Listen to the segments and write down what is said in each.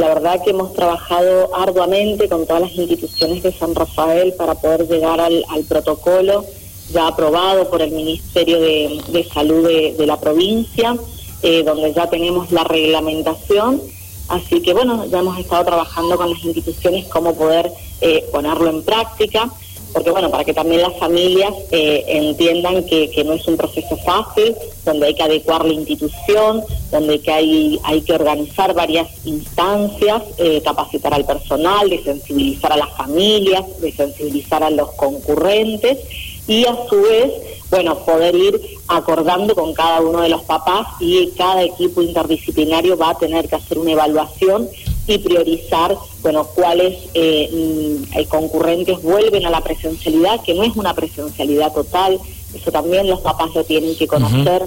la verdad que hemos trabajado arduamente con todas las instituciones de San Rafael para poder llegar al, protocolo ya aprobado por el Ministerio de, Salud de, la provincia, eh, donde ya tenemos la reglamentación. Así que bueno, ya hemos estado trabajando con las instituciones cómo poder eh, ponerlo en práctica porque bueno, para que también las familias eh, entiendan que, no es un proceso fácil, donde hay que adecuar la institución, donde que hay, hay que organizar varias instancias, eh, capacitar al personal, de sensibilizar a las familias, de sensibilizar a los concurrentes y a su vez, bueno, poder ir acordando con cada uno de los papás y cada equipo interdisciplinario va a tener que hacer una evaluación y priorizar, bueno, cuáles eh, mm, concurrentes vuelven a la presencialidad, que no es una presencialidad total, eso también los papás lo tienen que conocer.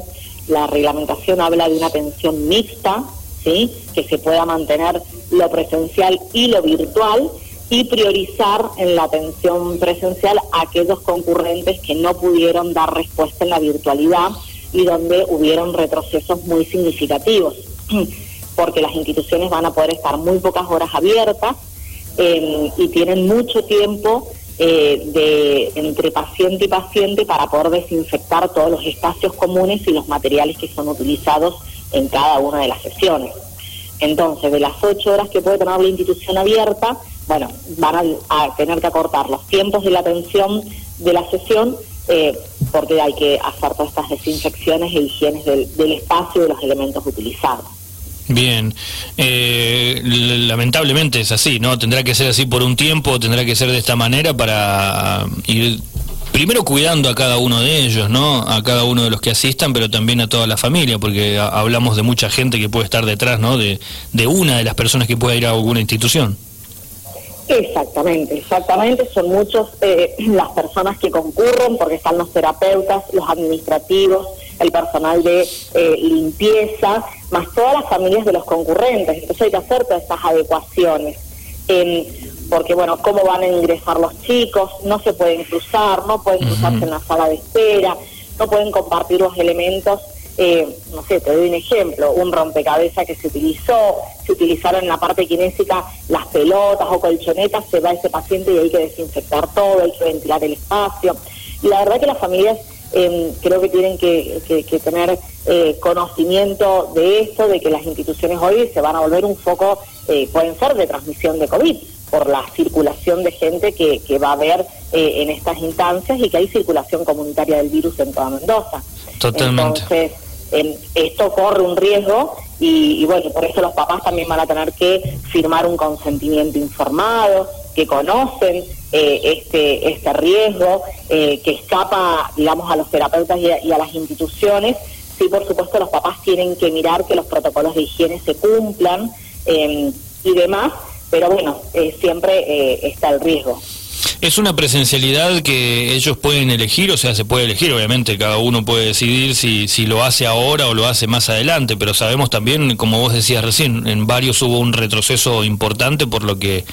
La reglamentación habla de una atención mixta, ¿sí? que se pueda mantener lo presencial y lo virtual y priorizar en la atención presencial a aquellos concurrentes que no pudieron dar respuesta en la virtualidad y donde hubieron retrocesos muy significativos. porque las instituciones van a poder estar muy pocas horas abiertas em, y tienen mucho tiempo eh, de entre paciente y paciente para poder desinfectar todos los espacios comunes y los materiales que son utilizados en cada una de las sesiones. Entonces, de las ocho horas que puede tener la institución abierta, bueno, van a, tener que acortar los tiempos de la atención de la sesión eh, porque hay que hacer todas estas desinfecciones e higienes del espacio y de los elementos utilizados. Bien, eh, lamentablemente es así, ¿no? Tendrá que ser así por un tiempo, tendrá que ser de esta manera para ir primero cuidando a cada uno de ellos, ¿no? A cada uno de los que asistan, pero también a toda la familia, porque hablamos de mucha gente que puede estar detrás, ¿no? De, de una de las personas que pueda ir a alguna institución. Exactamente, exactamente. Son muchos eh, las personas que concurren, porque están los terapeutas, los administrativos, el personal de eh, limpieza, más todas las familias de los concurrentes. Entonces hay que hacer todas estas adecuaciones. porque, bueno, cómo van a ingresar los chicos, no se pueden cruzar, no pueden cruzarse en la sala de espera, no pueden compartir los elementos. Eh, no sé, te doy un ejemplo, un rompecabezas que se utilizó, se utilizaron en la parte kinésica las pelotas o colchonetas, se va ese paciente y hay que desinfectar todo, hay que ventilar el espacio. Y la verdad que las familias Em, creo que tienen que, tener eh, conocimiento de esto, de que las instituciones hoy se van a volver un foco, eh, pueden ser de transmisión de COVID, por la circulación de gente que, va a haber eh, en estas instancias y que hay circulación comunitaria del virus en toda Mendoza. Totalmente. Entonces, em, esto corre un riesgo y, y, bueno, por eso los papás también van a tener que firmar un consentimiento informado, que conocen eh, este, este riesgo eh, que escapa, digamos, a los terapeutas y a, las instituciones. Sí, por supuesto, los papás tienen que mirar que los protocolos de higiene se cumplan eh, y demás, pero bueno, siempre está el riesgo. ¿Es una presencialidad que ellos pueden elegir? O sea, se puede elegir, obviamente, cada uno puede decidir si, si lo hace ahora o lo hace más adelante, pero sabemos también, como vos decías recién, en varios hubo un retroceso importante, por lo que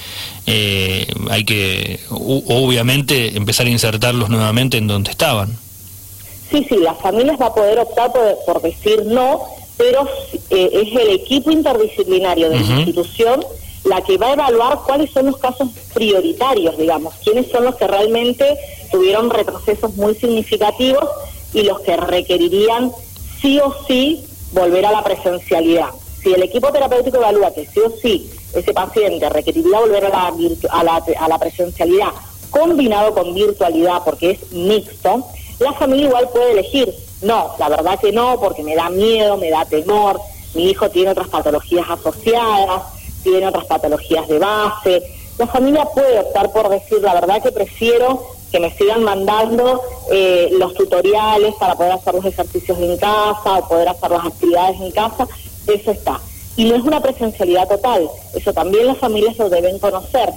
eh, hay que, obviamente, empezar a insertarlos nuevamente en donde estaban. Sí, sí, las familias va a poder optar por, decir no, pero eh, es el equipo interdisciplinario de la institución la que va a evaluar cuáles son los casos prioritarios, digamos, quiénes son los que realmente tuvieron retrocesos muy significativos y los que requerirían sí o sí volver a la presencialidad. Si el equipo terapéutico evalúa que sí o sí ese paciente requeriría volver a la, a la, presencialidad combinado con virtualidad porque es mixto, la familia igual puede elegir, no, la verdad que no, porque me da miedo, me da temor, mi hijo tiene otras patologías asociadas, tiene otras patologías de base. La familia puede optar por decir, la verdad que prefiero que me sigan mandando eh, los tutoriales para poder hacer los ejercicios en casa o poder hacer las actividades en casa, eso está. Y no es una presencialidad total, eso también las familias lo deben conocer.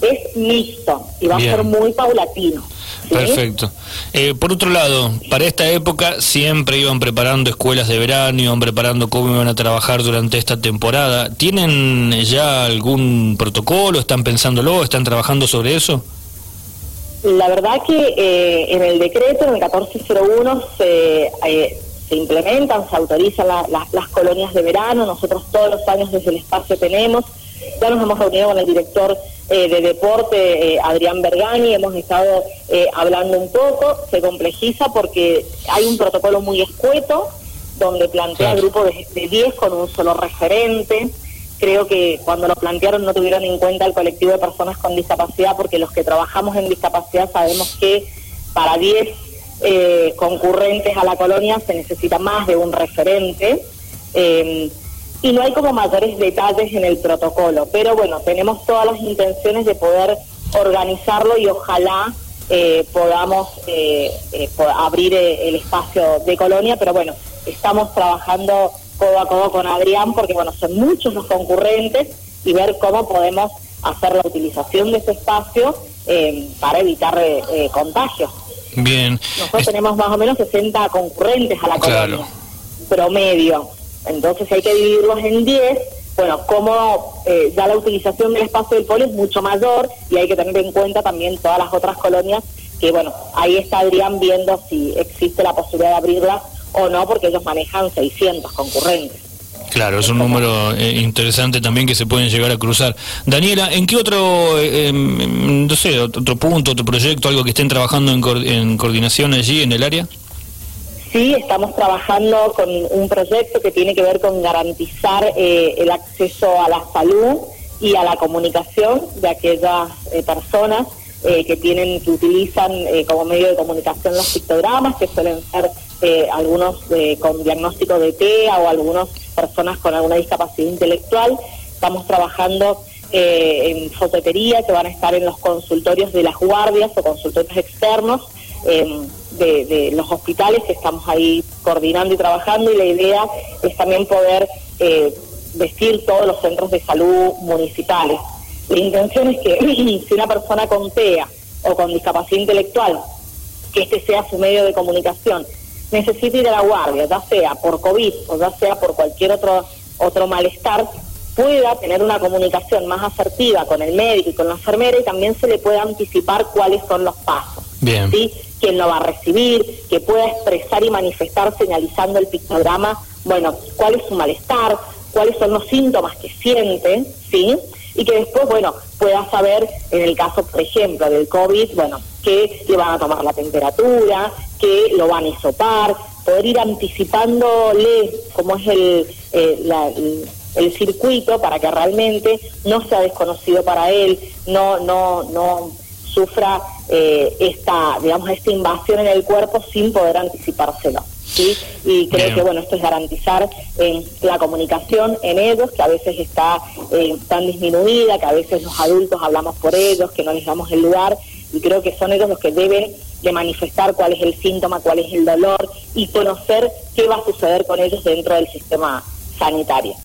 Es mixto y va a ser muy paulatino. Perfecto. Eh, por otro lado, para esta época siempre iban preparando escuelas de verano, iban preparando cómo iban a trabajar durante esta temporada. ¿Tienen ya algún protocolo? ¿Están pensándolo? ¿Están trabajando sobre eso? La verdad que eh, en el decreto, en el 1401, se, eh, se implementan, se autorizan las colonias de verano. Nosotros todos los años desde el espacio tenemos Ya nos hemos reunido con el director eh, de deporte, eh, Adrián Bergani, hemos estado hablando un poco, se complejiza porque hay un protocolo muy escueto, donde plantea grupo de, de 10 con un solo referente. Creo que cuando lo plantearon no tuvieron en cuenta el colectivo de personas con discapacidad, porque los que trabajamos en discapacidad sabemos que para 10 eh, concurrentes a la colonia se necesita más de un referente. Eh, y no hay como mayores detalles en el protocolo, pero bueno, tenemos todas las intenciones de poder organizarlo y ojalá eh, podamos abrir el espacio de colonia, pero bueno, estamos trabajando codo a codo con Adrián porque bueno, son muchos los concurrentes y ver cómo podemos hacer la utilización de ese espacio para evitar contagios. Bien. Nosotros tenemos más o menos 60 concurrentes a la colonia, promedio. Entonces hay que dividirlos en 10. Bueno, como eh, ya la utilización del espacio del poli es mucho mayor y hay que tener en cuenta también todas las otras colonias que, bueno, ahí estarían viendo si existe la posibilidad de abrirlas o no, porque ellos manejan 600 concurrentes. Claro, es un número eh, interesante también que se pueden llegar a cruzar. Daniela, ¿en qué otro, eh, em, no sé, otro punto, otro proyecto, algo que estén trabajando en, coordinación allí en el área? Sí, estamos trabajando con un proyecto que tiene que ver con garantizar eh, el acceso a la salud y a la comunicación de aquellas personas que tienen, que utilizan como medio de comunicación los pictogramas, que suelen ser algunos con diagnóstico de TEA o algunos personas con alguna discapacidad intelectual. Estamos trabajando eh, en fototería que van a estar en los consultorios de las guardias o consultorios externos em, de, los hospitales que estamos ahí coordinando y trabajando y la idea es también poder eh, vestir todos los centros de salud municipales. La intención es que si una persona con TEA o con discapacidad intelectual, que este sea su medio de comunicación, necesita ir a la guardia, ya sea por COVID o ya sea por cualquier otro, otro malestar, pueda tener una comunicación más asertiva con el médico y con la enfermera y también se le pueda anticipar cuáles son los pasos. Bien. ¿sí? Quién lo va a recibir, que pueda expresar y manifestar señalizando el pictograma, bueno, cuál es su malestar, cuáles son los síntomas que siente, ¿sí? Y que después, bueno, pueda saber, en el caso, por ejemplo, del COVID, bueno, que le van a tomar la temperatura, que lo van a hisopar, poder ir anticipándole cómo es el, eh, el, circuito para que realmente no sea desconocido para él, no, no, no sufra eh, esta, digamos, esta invasión en el cuerpo sin poder anticipárselo. ¿sí? Y creo que bueno, esto es garantizar eh, la comunicación en ellos, que a veces está tan disminuida, que a veces los adultos hablamos por ellos, que no les damos el lugar, y creo que son ellos los que deben de manifestar cuál es el síntoma, cuál es el dolor y conocer qué va a suceder con ellos dentro del sistema sanitario.